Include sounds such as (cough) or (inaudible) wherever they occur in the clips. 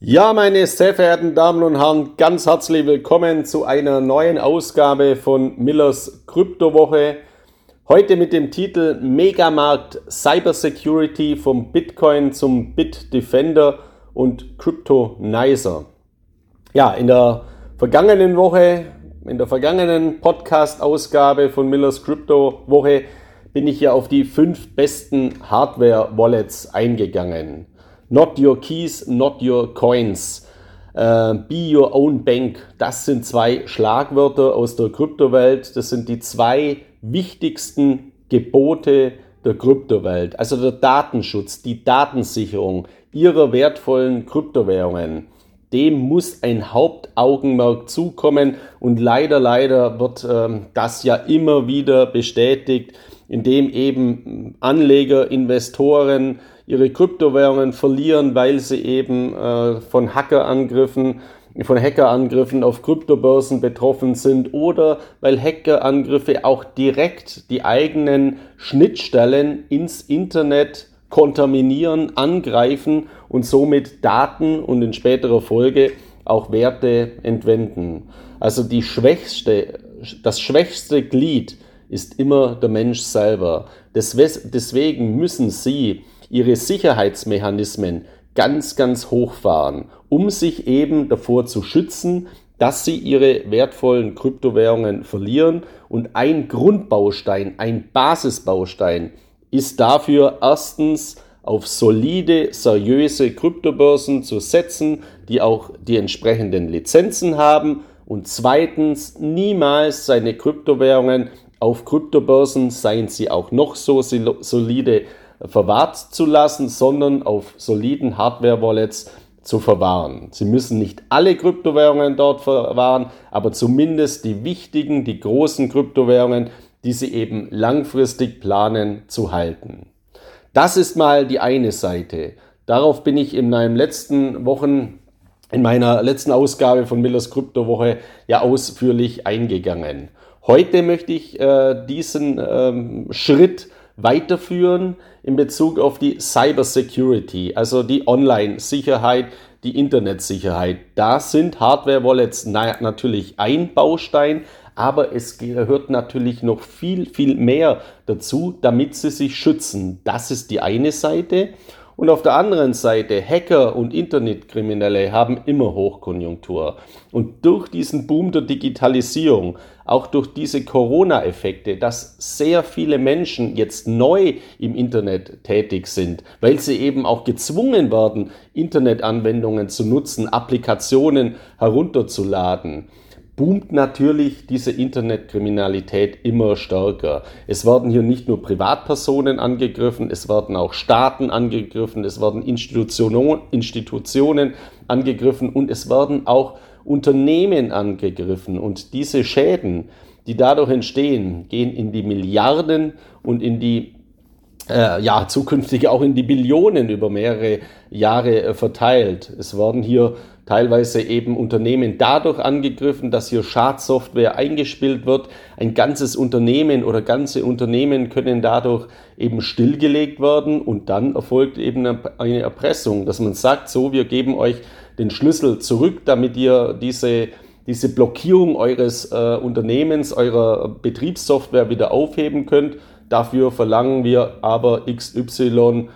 Ja, meine sehr verehrten Damen und Herren, ganz herzlich willkommen zu einer neuen Ausgabe von Millers Kryptowoche. Heute mit dem Titel Megamarkt Cybersecurity vom Bitcoin zum Bitdefender und Cryptonizer. Ja, in der vergangenen Woche, in der vergangenen Podcast-Ausgabe von Millers Kryptowoche bin ich ja auf die fünf besten Hardware-Wallets eingegangen. Not your keys, not your coins. Uh, be your own bank. Das sind zwei Schlagwörter aus der Kryptowelt. Das sind die zwei wichtigsten Gebote der Kryptowelt. Also der Datenschutz, die Datensicherung ihrer wertvollen Kryptowährungen. Dem muss ein Hauptaugenmerk zukommen und leider, leider wird ähm, das ja immer wieder bestätigt, indem eben Anleger, Investoren, ihre Kryptowährungen verlieren, weil sie eben äh, von Hackerangriffen von Hackerangriffen auf Kryptobörsen betroffen sind oder weil Hackerangriffe auch direkt die eigenen Schnittstellen ins Internet kontaminieren, angreifen und somit Daten und in späterer Folge auch Werte entwenden. Also die schwächste, das schwächste Glied ist immer der Mensch selber. Deswegen müssen Sie ihre Sicherheitsmechanismen ganz, ganz hochfahren, um sich eben davor zu schützen, dass sie ihre wertvollen Kryptowährungen verlieren. Und ein Grundbaustein, ein Basisbaustein ist dafür erstens auf solide, seriöse Kryptobörsen zu setzen, die auch die entsprechenden Lizenzen haben. Und zweitens niemals seine Kryptowährungen auf Kryptobörsen, seien sie auch noch so solide, verwahrt zu lassen, sondern auf soliden Hardware-Wallets zu verwahren. Sie müssen nicht alle Kryptowährungen dort verwahren, aber zumindest die wichtigen, die großen Kryptowährungen, die Sie eben langfristig planen zu halten. Das ist mal die eine Seite. Darauf bin ich in meinen letzten Wochen, in meiner letzten Ausgabe von Millers Kryptowoche ja ausführlich eingegangen. Heute möchte ich äh, diesen ähm, Schritt weiterführen in Bezug auf die Cyber Security, also die Online-Sicherheit, die Internetsicherheit. Da sind Hardware-Wallets natürlich ein Baustein, aber es gehört natürlich noch viel, viel mehr dazu, damit sie sich schützen. Das ist die eine Seite. Und auf der anderen Seite, Hacker und Internetkriminelle haben immer Hochkonjunktur. Und durch diesen Boom der Digitalisierung, auch durch diese Corona-Effekte, dass sehr viele Menschen jetzt neu im Internet tätig sind, weil sie eben auch gezwungen werden, Internetanwendungen zu nutzen, Applikationen herunterzuladen, boomt natürlich diese Internetkriminalität immer stärker. Es werden hier nicht nur Privatpersonen angegriffen, es werden auch Staaten angegriffen, es werden Institutionen, angegriffen und es werden auch Unternehmen angegriffen. Und diese Schäden, die dadurch entstehen, gehen in die Milliarden und in die äh, ja, zukünftig auch in die Billionen über mehrere Jahre äh, verteilt. Es werden hier teilweise eben Unternehmen dadurch angegriffen, dass hier Schadsoftware eingespielt wird. Ein ganzes Unternehmen oder ganze Unternehmen können dadurch eben stillgelegt werden und dann erfolgt eben eine Erpressung, dass man sagt, so, wir geben euch den Schlüssel zurück, damit ihr diese diese Blockierung eures äh, Unternehmens, eurer Betriebssoftware wieder aufheben könnt. Dafür verlangen wir aber XY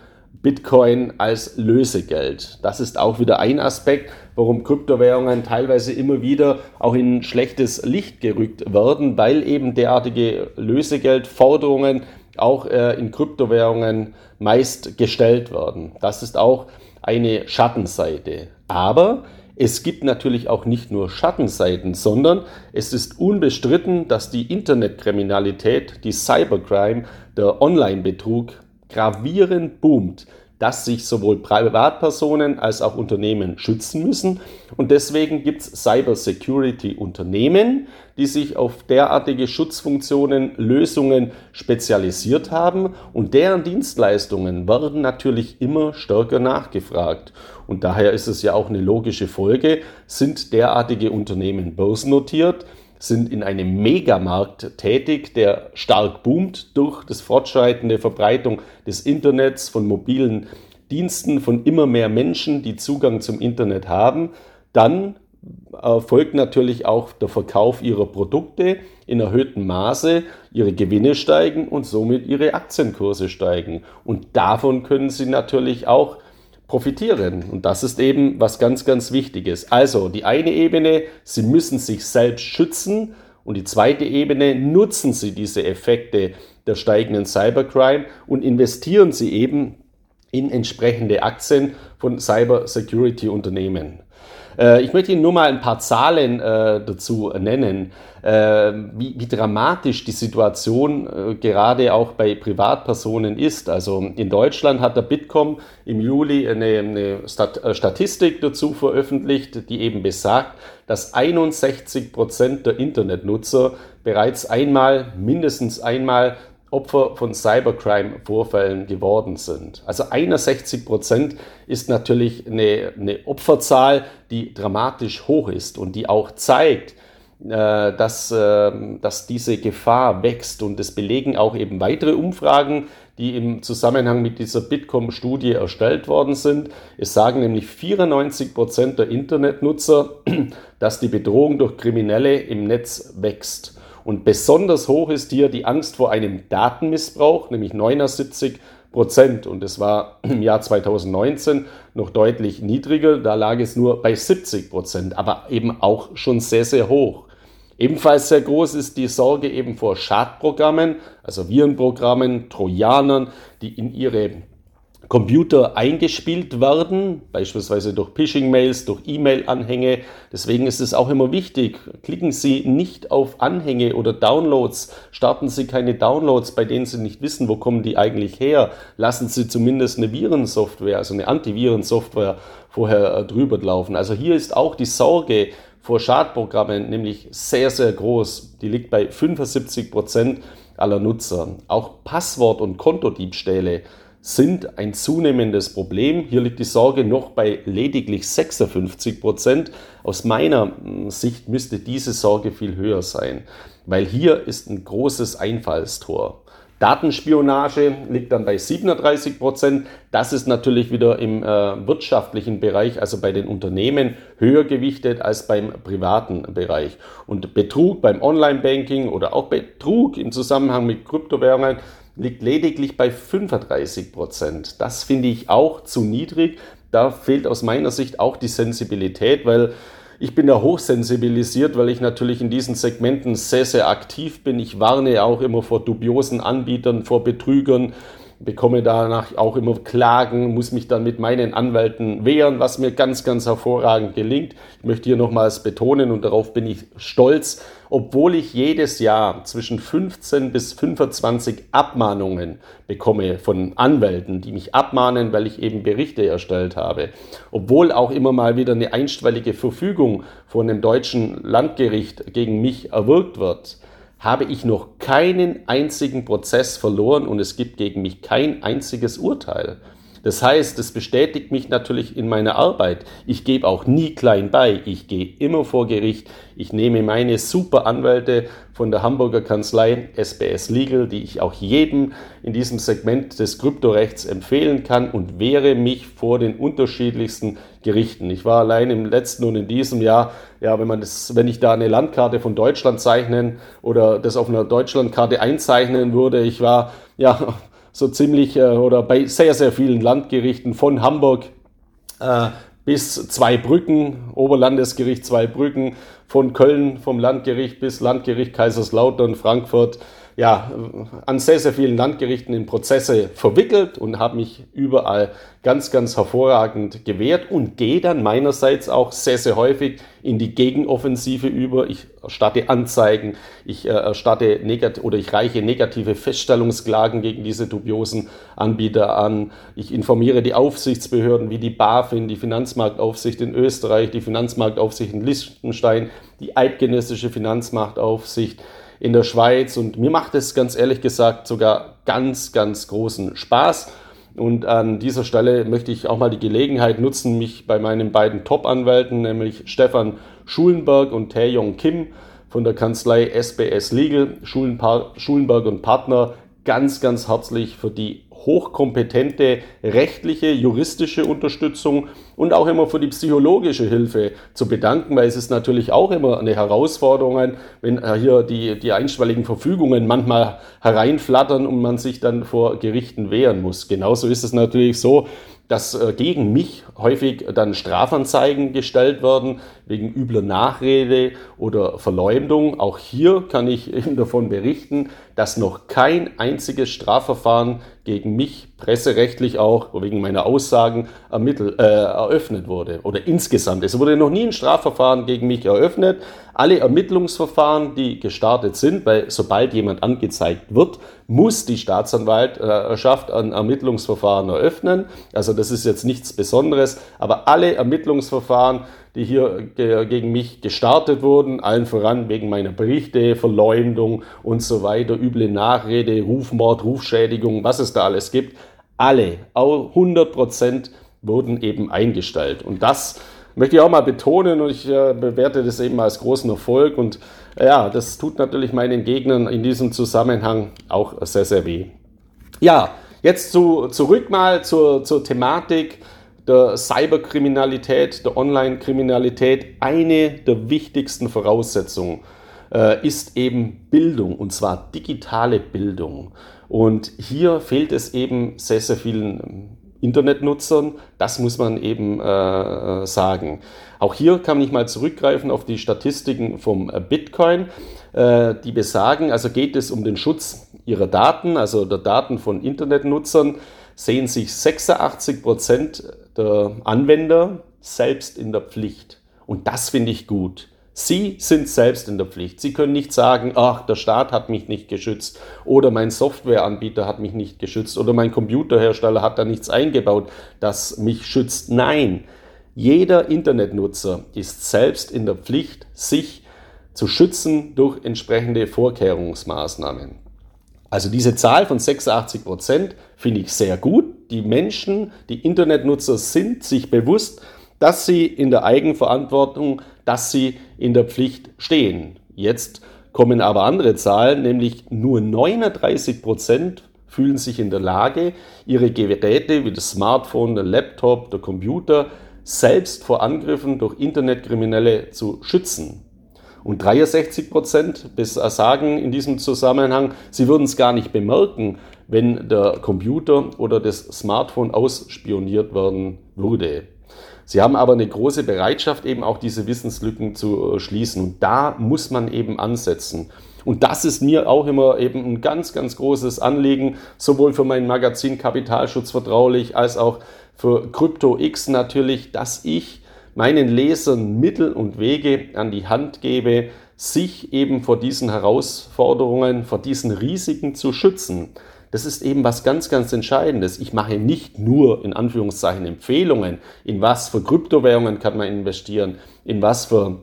Bitcoin als Lösegeld. Das ist auch wieder ein Aspekt, warum Kryptowährungen teilweise immer wieder auch in schlechtes Licht gerückt werden, weil eben derartige Lösegeldforderungen auch äh, in Kryptowährungen meist gestellt werden. Das ist auch eine Schattenseite. Aber es gibt natürlich auch nicht nur Schattenseiten, sondern es ist unbestritten, dass die Internetkriminalität, die Cybercrime, der Online-Betrug gravierend boomt, dass sich sowohl Privatpersonen als auch Unternehmen schützen müssen. Und deswegen gibt es Cybersecurity-Unternehmen, die sich auf derartige Schutzfunktionen, Lösungen spezialisiert haben. Und deren Dienstleistungen werden natürlich immer stärker nachgefragt. Und daher ist es ja auch eine logische Folge, sind derartige Unternehmen börsennotiert, sind in einem Megamarkt tätig, der stark boomt durch das fortschreitende Verbreitung des Internets, von mobilen Diensten von immer mehr Menschen, die Zugang zum Internet haben, dann erfolgt natürlich auch der Verkauf ihrer Produkte in erhöhtem Maße, ihre Gewinne steigen und somit ihre Aktienkurse steigen. Und davon können sie natürlich auch profitieren. Und das ist eben was ganz, ganz Wichtiges. Also die eine Ebene, sie müssen sich selbst schützen. Und die zweite Ebene, nutzen sie diese Effekte der steigenden Cybercrime und investieren sie eben in entsprechende Aktien von Cyber Security Unternehmen. Äh, ich möchte Ihnen nur mal ein paar Zahlen äh, dazu nennen, äh, wie, wie, dramatisch die Situation äh, gerade auch bei Privatpersonen ist. Also in Deutschland hat der Bitkom im Juli eine, eine Stat äh, Statistik dazu veröffentlicht, die eben besagt, dass 61 Prozent der Internetnutzer bereits einmal, mindestens einmal Opfer von Cybercrime-Vorfällen geworden sind. Also 61 Prozent ist natürlich eine, eine, Opferzahl, die dramatisch hoch ist und die auch zeigt, äh, dass, äh, dass diese Gefahr wächst. Und das belegen auch eben weitere Umfragen, die im Zusammenhang mit dieser Bitkom-Studie erstellt worden sind. Es sagen nämlich 94 Prozent der Internetnutzer, (clears throat) dass die Bedrohung durch Kriminelle im Netz wächst. Und besonders hoch ist hier die Angst vor einem Datenmissbrauch, nämlich 79 Prozent. Und es war im Jahr 2019 noch deutlich niedriger. Da lag es nur bei 70 Prozent, aber eben auch schon sehr, sehr hoch. Ebenfalls sehr groß ist die Sorge eben vor Schadprogrammen, also Virenprogrammen, Trojanern, die in ihre Computer eingespielt werden, beispielsweise durch Phishing-Mails, durch E-Mail-Anhänge. Deswegen ist es auch immer wichtig, klicken Sie nicht auf Anhänge oder Downloads, starten Sie keine Downloads, bei denen Sie nicht wissen, wo kommen die eigentlich her. Lassen Sie zumindest eine Virensoftware, also eine Antivirensoftware vorher äh, drüber laufen. Also hier ist auch die Sorge vor Schadprogrammen nämlich sehr, sehr groß. Die liegt bei 75 Prozent aller Nutzer. Auch Passwort- und Kontodiebstähle sind ein zunehmendes Problem. Hier liegt die Sorge noch bei lediglich 56 Prozent. Aus meiner hm, Sicht müsste diese Sorge viel höher sein, weil hier ist ein großes Einfallstor. Datenspionage liegt dann bei 37 Prozent. Das ist natürlich wieder im äh, wirtschaftlichen Bereich, also bei den Unternehmen, höher gewichtet als beim privaten Bereich. Und Betrug beim Online-Banking oder auch Betrug im Zusammenhang mit Kryptowährungen liegt lediglich bei 35 Prozent. Das finde ich auch zu niedrig. Da fehlt aus meiner Sicht auch die Sensibilität, weil ich bin da hochsensibilisiert, weil ich natürlich in diesen Segmenten sehr, sehr aktiv bin. Ich warne auch immer vor dubiosen Anbietern, vor Betrügern, bekomme danach auch immer Klagen, muss mich dann mit meinen Anwälten wehren, was mir ganz, ganz hervorragend gelingt. Ich möchte hier nochmals betonen und darauf bin ich stolz, obwohl ich jedes Jahr zwischen 15 bis 25 Abmahnungen bekomme von Anwälten, die mich abmahnen, weil ich eben Berichte erstellt habe, obwohl auch immer mal wieder eine einstweilige Verfügung von einem deutschen Landgericht gegen mich erwirkt wird, habe ich noch keinen einzigen Prozess verloren und es gibt gegen mich kein einziges Urteil. Das heißt, es bestätigt mich natürlich in meiner Arbeit. Ich gebe auch nie klein bei. Ich gehe immer vor Gericht. Ich nehme meine super Anwälte von der Hamburger Kanzlei SBS Legal, die ich auch jedem in diesem Segment des Kryptorechts empfehlen kann und wehre mich vor den unterschiedlichsten Gerichten. Ich war allein im letzten und in diesem Jahr, ja, wenn man das, wenn ich da eine Landkarte von Deutschland zeichnen oder das auf einer Deutschlandkarte einzeichnen würde, ich war ja so ziemlich äh, oder bei sehr, sehr vielen Landgerichten von Hamburg äh, bis Zweibrücken, Oberlandesgericht Zweibrücken, von Köln vom Landgericht bis Landgericht Kaiserslautern, Frankfurt, ja, an sehr, sehr vielen Landgerichten in Prozesse verwickelt und habe mich überall ganz, ganz hervorragend gewehrt und gehe dann meinerseits auch sehr, sehr häufig in die Gegenoffensive über. Ich erstatte Anzeigen, ich äh, erstatte negat oder ich reiche negative Feststellungsklagen gegen diese dubiosen Anbieter an. Ich informiere die Aufsichtsbehörden wie die BaFin, die Finanzmarktaufsicht in Österreich, die Finanzmarktaufsicht in Liechtenstein, die eidgenössische Finanzmarktaufsicht in der Schweiz und mir macht es ganz ehrlich gesagt sogar ganz, ganz großen Spaß. Und an dieser Stelle möchte ich auch mal die Gelegenheit nutzen, mich bei meinen beiden Top-Anwälten, nämlich Stefan Schulenberg und Taeyong Kim von der Kanzlei SBS Legal, Schulenberg und Partner, ganz, ganz herzlich für die hochkompetente rechtliche, juristische Unterstützung und auch immer für die psychologische Hilfe zu bedanken, weil es ist natürlich auch immer eine Herausforderung, wenn hier die, die einstweiligen Verfügungen manchmal hereinflattern und man sich dann vor Gerichten wehren muss. Genauso ist es natürlich so, dass äh, gegen mich häufig dann Strafanzeigen gestellt werden wegen übler Nachrede oder Verleumdung. Auch hier kann ich (laughs) Ihnen davon berichten, dass noch kein einziges Strafverfahren gegen mich presserechtlich auch wegen meiner Aussagen ermittelt, äh, eröffnet wurde oder insgesamt. Es wurde noch nie ein Strafverfahren gegen mich eröffnet. Alle Ermittlungsverfahren, die gestartet sind, weil sobald jemand angezeigt wird, muss die Staatsanwaltschaft ein Ermittlungsverfahren eröffnen. Also das ist jetzt nichts Besonderes, aber alle Ermittlungsverfahren, die hier gegen mich gestartet wurden, allen voran wegen meiner Berichte, Verleumdung und so weiter, üble Nachrede, Rufmord, Rufschädigung, was es da alles gibt, alle, 100 Prozent wurden eben eingestellt. Und das möchte ich auch mal betonen und ich äh, bewerte das eben als großen Erfolg und äh, ja, das tut natürlich meinen Gegnern in diesem Zusammenhang auch sehr, sehr weh. Ja, jetzt zu, zurück mal zur, zur Thematik der Cyberkriminalität, der Online-Kriminalität. Eine der wichtigsten Voraussetzungen äh, ist eben Bildung und zwar digitale Bildung. Und hier fehlt es eben sehr, sehr vielen Internetnutzern. Das muss man eben äh, sagen. Auch hier kann ich mal zurückgreifen auf die Statistiken vom äh, Bitcoin, äh, die besagen, also geht es um den Schutz ihrer Daten, also der Daten von Internetnutzern, sehen sich 86 Prozent der Anwender selbst in der Pflicht. Und das finde ich gut. Sie sind selbst in der Pflicht. Sie können nicht sagen, ach, der Staat hat mich nicht geschützt oder mein Softwareanbieter hat mich nicht geschützt oder mein Computerhersteller hat da nichts eingebaut, das mich schützt. Nein, jeder Internetnutzer ist selbst in der Pflicht, sich zu schützen durch entsprechende Vorkehrungsmaßnahmen. Also diese Zahl von 86 Prozent finde ich sehr gut. Die Menschen, die Internetnutzer sind sich bewusst, dass sie in der Eigenverantwortung, dass sie in der Pflicht stehen. Jetzt kommen aber andere Zahlen, nämlich nur 39 Prozent fühlen sich in der Lage, ihre Geräte wie das Smartphone, der Laptop, der Computer selbst vor Angriffen durch Internetkriminelle zu schützen. Und 63 Prozent sagen in diesem Zusammenhang, sie würden es gar nicht bemerken, wenn der Computer oder das Smartphone ausspioniert werden würde. Sie haben aber eine große Bereitschaft, eben auch diese Wissenslücken zu äh, schließen. Und da muss man eben ansetzen. Und das ist mir auch immer eben ein ganz, ganz großes Anliegen, sowohl für mein Magazin Kapitalschutz vertraulich als auch für Crypto X natürlich, dass ich meinen Lesern Mittel und Wege an die Hand gebe, sich eben vor diesen Herausforderungen, vor diesen Risiken zu schützen. Das ist eben was ganz, ganz Entscheidendes. Ich mache nicht nur in Anführungszeichen Empfehlungen, in was für Kryptowährungen kann man investieren, in was für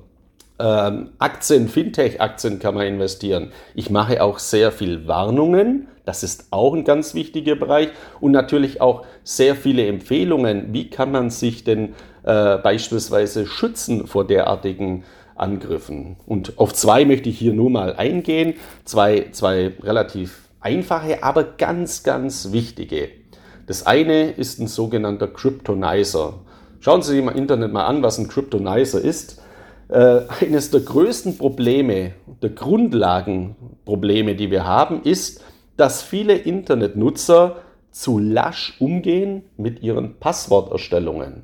ähm, Aktien, Fintech-Aktien kann man investieren. Ich mache auch sehr viel Warnungen. Das ist auch ein ganz wichtiger Bereich. Und natürlich auch sehr viele Empfehlungen. Wie kann man sich denn äh, beispielsweise schützen vor derartigen Angriffen? Und auf zwei möchte ich hier nur mal eingehen. Zwei, zwei relativ einfache, aber ganz, ganz wichtige. Das eine ist ein sogenannter Cryptonizer. Schauen Sie sich im Internet mal an, was ein Cryptonizer ist. Äh, eines der größten Probleme, der Grundlagenprobleme, die wir haben, ist, dass viele Internetnutzer zu lasch umgehen mit ihren Passworterstellungen.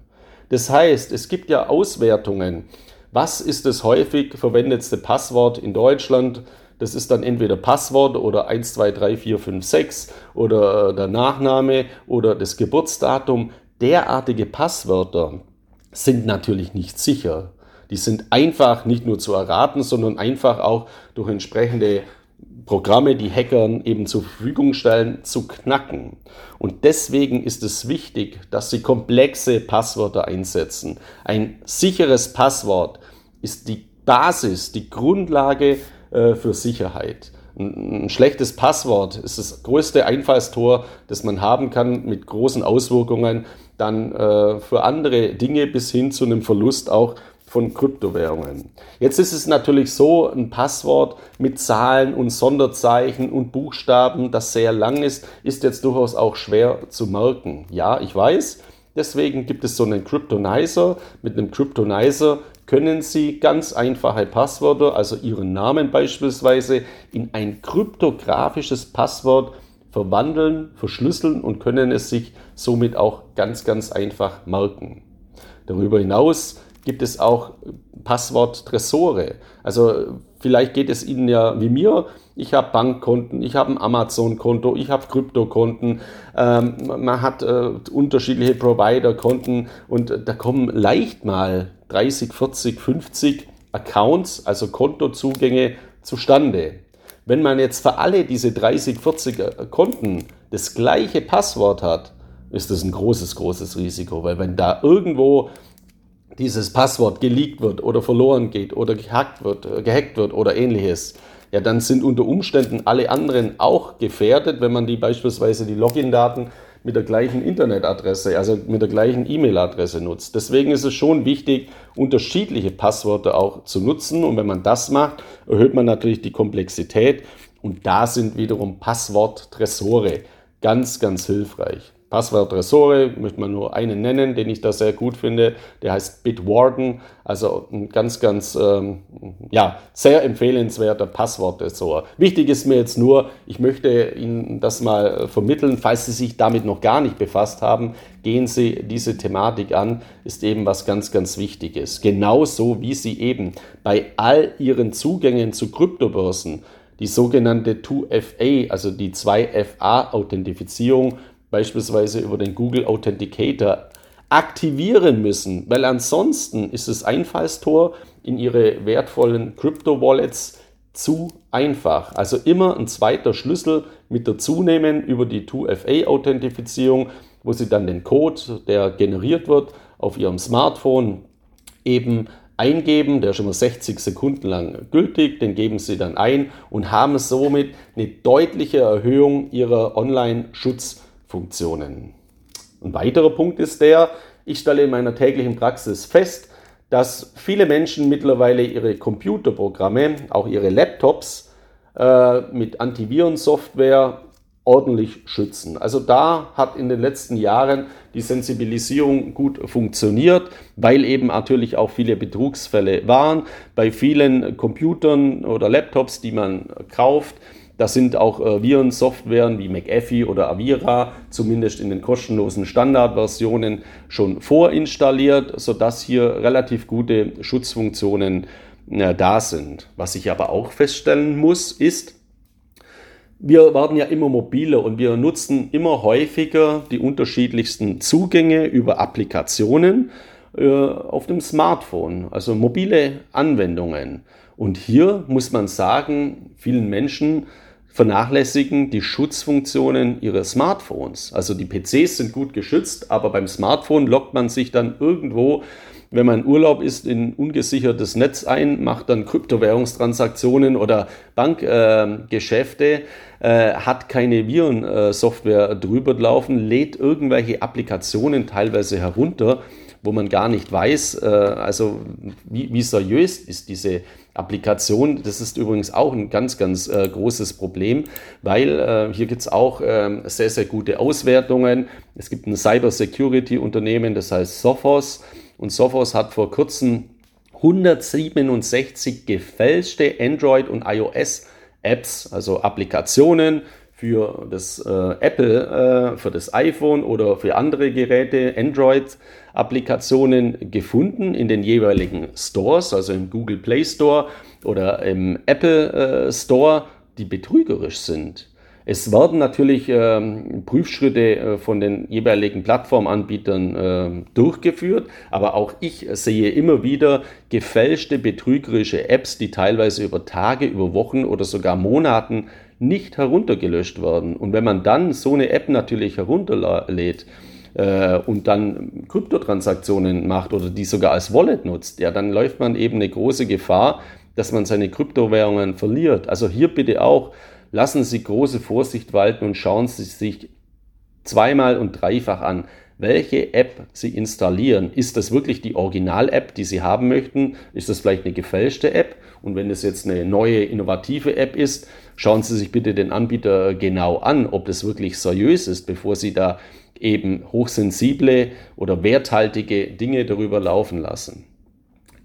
Das heißt, es gibt ja Auswertungen. Was ist das häufig verwendetste Passwort in Deutschland? Das ist dann entweder Passwort oder 1, 2, 3, 4, 5, 6 oder der Nachname oder das Geburtsdatum. Derartige Passwörter sind natürlich nicht sicher. Die sind einfach nicht nur zu erraten, sondern einfach auch durch entsprechende Programme, die Hackern eben zur Verfügung stellen, zu knacken. Und deswegen ist es wichtig, dass sie komplexe Passwörter einsetzen. Ein sicheres Passwort ist die Basis, die Grundlage äh, für Sicherheit. Ein, schlechtes Passwort ist das größte Einfallstor, das man haben kann mit großen Auswirkungen dann äh, für andere Dinge bis hin zu einem Verlust auch von Kryptowährungen. Jetzt ist es natürlich so, ein Passwort mit Zahlen und Sonderzeichen und Buchstaben, das sehr lang ist, ist jetzt durchaus auch schwer zu merken. Ja, ich weiß. Deswegen gibt es so einen Cryptonizer. Mit einem Cryptonizer können Sie ganz einfache Passwörter, also Ihren Namen beispielsweise, in ein kryptografisches Passwort verwandeln, verschlüsseln und können es sich somit auch ganz, ganz einfach merken. Darüber hinaus gibt es auch Passwort-Tresore. Also vielleicht geht es Ihnen ja wie mir. Ich habe Bankkonten, ich habe ein Amazon-Konto, ich habe Kryptokonten, ähm, man hat äh, unterschiedliche Provider-Konten und da kommen leicht mal 30, 40, 50 Accounts, also Kontozugänge zustande. Wenn man jetzt für alle diese 30, 40 äh, Konten das gleiche Passwort hat, ist das ein großes, großes Risiko, weil wenn da irgendwo dieses Passwort geleakt wird oder verloren geht oder gehackt wird, äh, gehackt wird oder ähnliches, ja, dann sind unter Umständen alle anderen auch gefährdet, wenn man die beispielsweise die Login-Daten mit der gleichen Internetadresse, also mit der gleichen E-Mail-Adresse nutzt. Deswegen ist es schon wichtig, unterschiedliche Passwörter auch zu nutzen. Und wenn man das macht, erhöht man natürlich die Komplexität. Und da sind wiederum Passwort-Tresore ganz, ganz hilfreich. Passwort Tresore, möchte man nur einen nennen, den ich da sehr gut finde. Der heißt Bitwarden, also ein ganz, ganz, ähm, ja, sehr empfehlenswerter Passwort-Tresor. Wichtig ist mir jetzt nur, ich möchte Ihnen das mal vermitteln, falls Sie sich damit noch gar nicht befasst haben, gehen Sie diese Thematik an, ist eben was ganz, ganz Wichtiges. Genauso wie Sie eben bei all Ihren Zugängen zu Kryptobörsen die sogenannte 2FA, also die 2FA-Authentifizierung beispielsweise über den Google Authenticator aktivieren müssen, weil ansonsten ist das Einfallstor in ihre wertvollen Crypto-Wallets zu einfach. Also immer ein zweiter Schlüssel mit dazu nehmen über die 2FA-Authentifizierung, wo Sie dann den Code, der generiert wird, auf Ihrem Smartphone eben eingeben, der ist schon mal 60 Sekunden lang gültig, den geben Sie dann ein und haben somit eine deutliche Erhöhung Ihrer Online-Schutz- Funktionen. Ein weiterer Punkt ist der, ich stelle in meiner täglichen Praxis fest, dass viele Menschen mittlerweile ihre Computerprogramme, auch ihre Laptops äh, mit Antivirensoftware ordentlich schützen. Also da hat in den letzten Jahren die Sensibilisierung gut funktioniert, weil eben natürlich auch viele Betrugsfälle waren. Bei vielen Computern oder Laptops, die man kauft, das sind auch äh, Virensoftwaren wie McAfee oder Avira, zumindest in den kostenlosen Standardversionen, schon vorinstalliert, sodass hier relativ gute Schutzfunktionen äh, da sind. Was ich aber auch feststellen muss, ist, wir werden ja immer mobiler und wir nutzen immer häufiger die unterschiedlichsten Zugänge über Applikationen äh, auf dem Smartphone, also mobile Anwendungen. Und hier muss man sagen, vielen Menschen vernachlässigen die Schutzfunktionen ihrer Smartphones. Also die PCs sind gut geschützt, aber beim Smartphone lockt man sich dann irgendwo, wenn man in Urlaub ist, in ungesichertes Netz ein, macht dann Kryptowährungstransaktionen oder Bankgeschäfte, äh, äh, hat keine Virensoftware drüber laufen, lädt irgendwelche Applikationen teilweise herunter wo man gar nicht weiß, äh, also wie, wie, seriös ist diese Applikation. Das ist übrigens auch ein ganz, ganz äh, großes Problem, weil äh, hier gibt es auch ähm, sehr, sehr gute Auswertungen. Es gibt ein Cyber Security Unternehmen, das heißt Sophos. Und Sophos hat vor kurzem 167 gefälschte Android- und iOS-Apps, also Applikationen für das äh, Apple, äh, für das iPhone oder für andere Geräte, Android-Applikationen gefunden in den jeweiligen Stores, also im Google Play Store oder im Apple äh, Store, die betrügerisch sind. Es werden natürlich ähm, Prüfschritte äh, von den jeweiligen Plattformanbietern äh, durchgeführt, aber auch ich sehe immer wieder gefälschte, betrügerische Apps, die teilweise über Tage, über Wochen oder sogar Monaten nicht heruntergelöscht werden. Und wenn man dann so eine App natürlich herunterlädt, äh, und dann Kryptotransaktionen macht oder die sogar als Wallet nutzt, ja, dann läuft man eben eine große Gefahr, dass man seine Kryptowährungen verliert. Also hier bitte auch, lassen Sie große Vorsicht walten und schauen Sie sich zweimal und dreifach an, welche App Sie installieren. Ist das wirklich die Original-App, die Sie haben möchten? Ist das vielleicht eine gefälschte App? Und wenn es jetzt eine neue, innovative App ist, schauen Sie sich bitte den Anbieter genau an, ob das wirklich seriös ist, bevor Sie da eben hochsensible oder werthaltige Dinge darüber laufen lassen.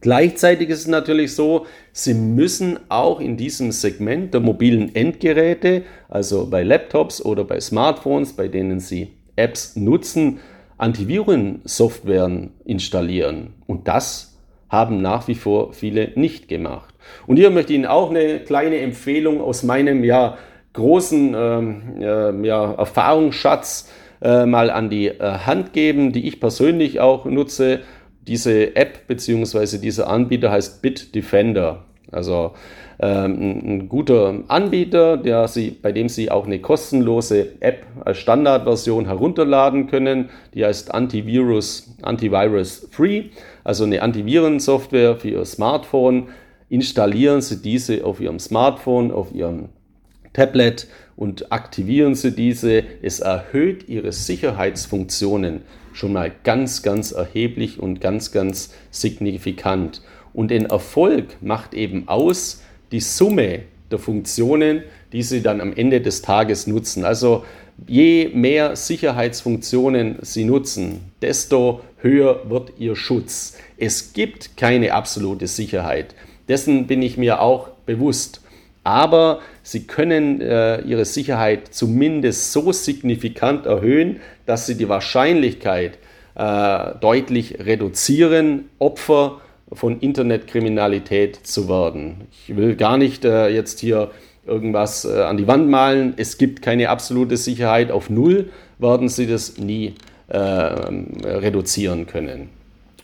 Gleichzeitig ist es natürlich so, Sie müssen auch in diesem Segment der mobilen Endgeräte, also bei Laptops oder bei Smartphones, bei denen Sie Apps nutzen, Antivirensoftwaren installieren. Und das haben nach wie vor viele nicht gemacht. Und hier möchte ich Ihnen auch eine kleine Empfehlung aus meinem ja, großen ähm, äh, ja, Erfahrungsschatz äh, mal an die äh, Hand geben, die ich persönlich auch nutze. Diese App bzw. dieser Anbieter heißt Bitdefender. Also ähm, ein guter Anbieter, der Sie, bei dem Sie auch eine kostenlose App als Standardversion herunterladen können. Die heißt Antivirus, Antivirus Free, also eine Antivirensoftware für Ihr Smartphone. Installieren Sie diese auf Ihrem Smartphone, auf Ihrem Tablet und aktivieren Sie diese. Es erhöht Ihre Sicherheitsfunktionen schon mal ganz, ganz erheblich und ganz, ganz signifikant. Und den Erfolg macht eben aus die Summe der Funktionen, die Sie dann am Ende des Tages nutzen. Also je mehr Sicherheitsfunktionen Sie nutzen, desto höher wird Ihr Schutz. Es gibt keine absolute Sicherheit. Dessen bin ich mir auch bewusst. Aber Sie können äh, Ihre Sicherheit zumindest so signifikant erhöhen, dass Sie die Wahrscheinlichkeit äh, deutlich reduzieren, Opfer von Internetkriminalität zu werden. Ich will gar nicht äh, jetzt hier irgendwas äh, an die Wand malen. Es gibt keine absolute Sicherheit. Auf Null werden Sie das nie äh, reduzieren können.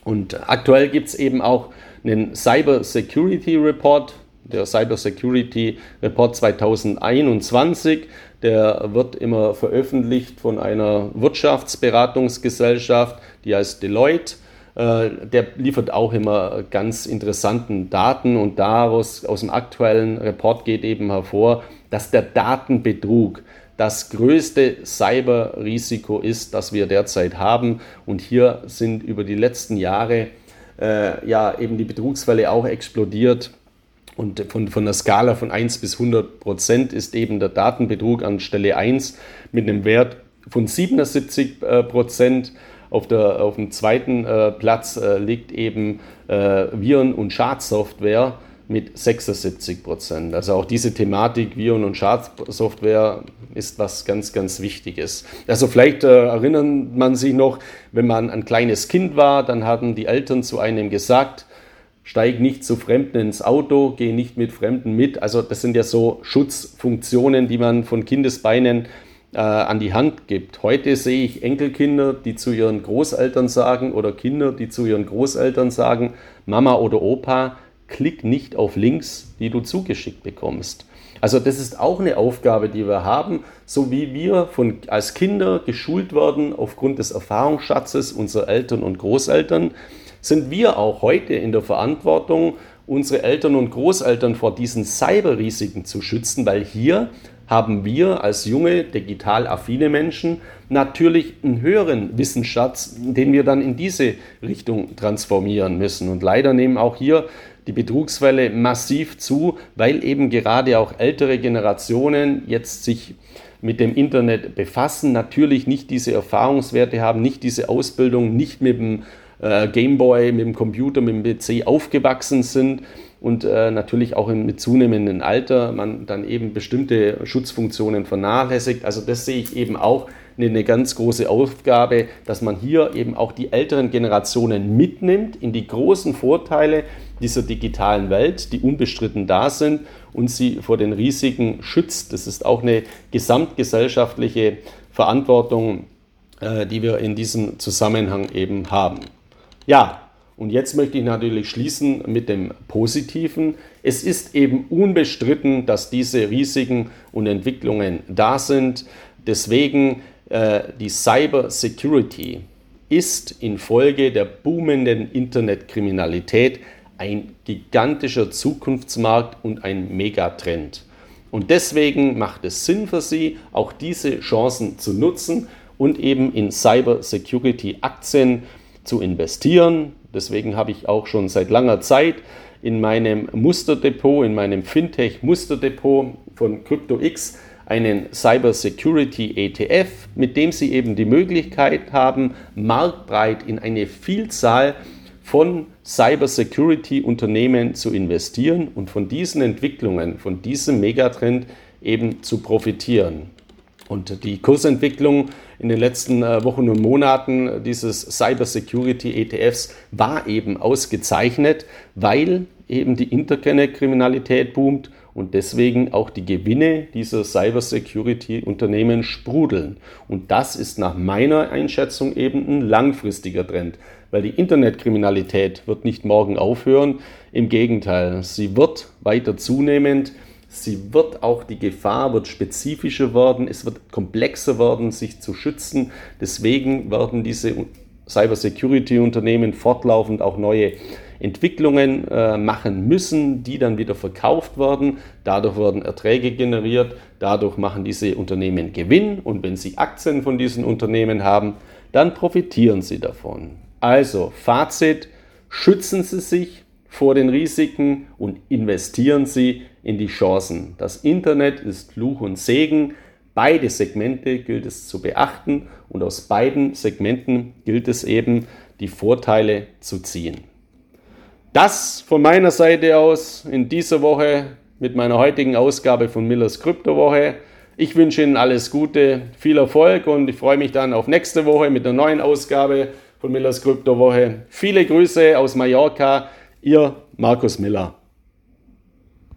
Und aktuell gibt es eben auch einen Cyber Security Report, der Cyber Security Report 2021. Der wird immer veröffentlicht von einer Wirtschaftsberatungsgesellschaft, die heißt Deloitte. Äh, der liefert auch immer ganz interessanten Daten und daraus aus dem aktuellen Report geht eben hervor, dass der Datenbetrug das größte Cyberrisiko ist, das wir derzeit haben. Und hier sind über die letzten Jahre äh, ja eben die Betrugsfälle auch explodiert. Und von, von der Skala von 1 bis 100 Prozent ist eben der Datenbetrug an Stelle 1 mit einem Wert von 77 äh, Prozent. Auf, der, auf dem zweiten äh, Platz äh, liegt eben äh, Viren- und Schadsoftware mit 76 Prozent. Also auch diese Thematik Viren- und Schadsoftware ist was ganz, ganz Wichtiges. Also vielleicht äh, erinnert man sich noch, wenn man ein kleines Kind war, dann hatten die Eltern zu einem gesagt, steig nicht zu Fremden ins Auto, geh nicht mit Fremden mit. Also das sind ja so Schutzfunktionen, die man von Kindesbeinen äh, an die Hand gibt. Heute sehe ich Enkelkinder, die zu ihren Großeltern sagen oder Kinder, die zu ihren Großeltern sagen, Mama oder Opa, klick nicht auf Links, die du zugeschickt bekommst. Also das ist auch eine Aufgabe, die wir haben, so wie wir von, als Kinder geschult werden aufgrund des Erfahrungsschatzes unserer Eltern und Großeltern, sind wir auch heute in der Verantwortung, unsere Eltern und Großeltern vor diesen Cyberrisiken zu schützen, weil hier haben wir als junge, digital affine Menschen natürlich einen höheren Wissensschatz, den wir dann in diese Richtung transformieren müssen. Und leider nehmen auch hier die Betrugsfälle massiv zu, weil eben gerade auch ältere Generationen jetzt sich mit dem Internet befassen, natürlich nicht diese Erfahrungswerte haben, nicht diese Ausbildung, nicht mit dem äh, Gameboy, mit dem Computer, mit dem PC aufgewachsen sind und äh, natürlich auch im, mit zunehmendem Alter man dann eben bestimmte Schutzfunktionen vernachlässigt. Also das sehe ich eben auch eine, eine ganz große Aufgabe, dass man hier eben auch die älteren Generationen mitnimmt in die großen Vorteile dieser digitalen Welt, die unbestritten da sind und sie vor den Risiken schützt. Das ist auch eine gesamtgesellschaftliche Verantwortung, äh, die wir in diesem Zusammenhang eben haben. Ja, und jetzt möchte ich natürlich schließen mit dem Positiven. Es ist eben unbestritten, dass diese Risiken und Entwicklungen da sind. Deswegen äh, die Cyber Security ist infolge der boomenden Internetkriminalität ein gigantischer Zukunftsmarkt und ein Megatrend. Und deswegen macht es Sinn für Sie, auch diese Chancen zu nutzen und eben in Cyber Security Aktien zu investieren. Deswegen habe ich auch schon seit langer Zeit in meinem Musterdepot, in meinem Fintech Musterdepot von CryptoX einen Cyber Security ETF, mit dem Sie eben die Möglichkeit haben, marktbreit in eine Vielzahl von Cyber Security Unternehmen zu investieren und von diesen Entwicklungen, von diesem Megatrend eben zu profitieren. Und die Kursentwicklung in den letzten äh, Wochen und Monaten dieses Cyber Security ETFs war eben ausgezeichnet, weil eben die Internetkriminalität boomt und deswegen auch die Gewinne dieser Cyber Security Unternehmen sprudeln. Und das ist nach meiner Einschätzung eben ein langfristiger Trend, weil die Internetkriminalität wird nicht morgen aufhören, im Gegenteil, sie wird weiter zunehmend Sie wird auch, die Gefahr wird spezifischer werden, es wird komplexer werden, sich zu schützen. Deswegen werden diese Cybersecurity-Unternehmen fortlaufend auch neue Entwicklungen äh, machen müssen, die dann wieder verkauft werden. Dadurch werden Erträge generiert, dadurch machen diese Unternehmen Gewinn und wenn sie Aktien von diesen Unternehmen haben, dann profitieren sie davon. Also Fazit, schützen Sie sich vor den Risiken und investieren Sie in die Chancen. Das Internet ist Fluch und Segen. Beide Segmente gilt es zu beachten und aus beiden Segmenten gilt es eben, die Vorteile zu ziehen. Das von meiner Seite aus in dieser Woche mit meiner heutigen Ausgabe von Millers Kryptowoche. Ich wünsche Ihnen alles Gute, viel Erfolg und ich freue mich dann auf nächste Woche mit der neuen Ausgabe von Millers Kryptowoche. Viele Grüße aus Mallorca, Ihr Markus Miller.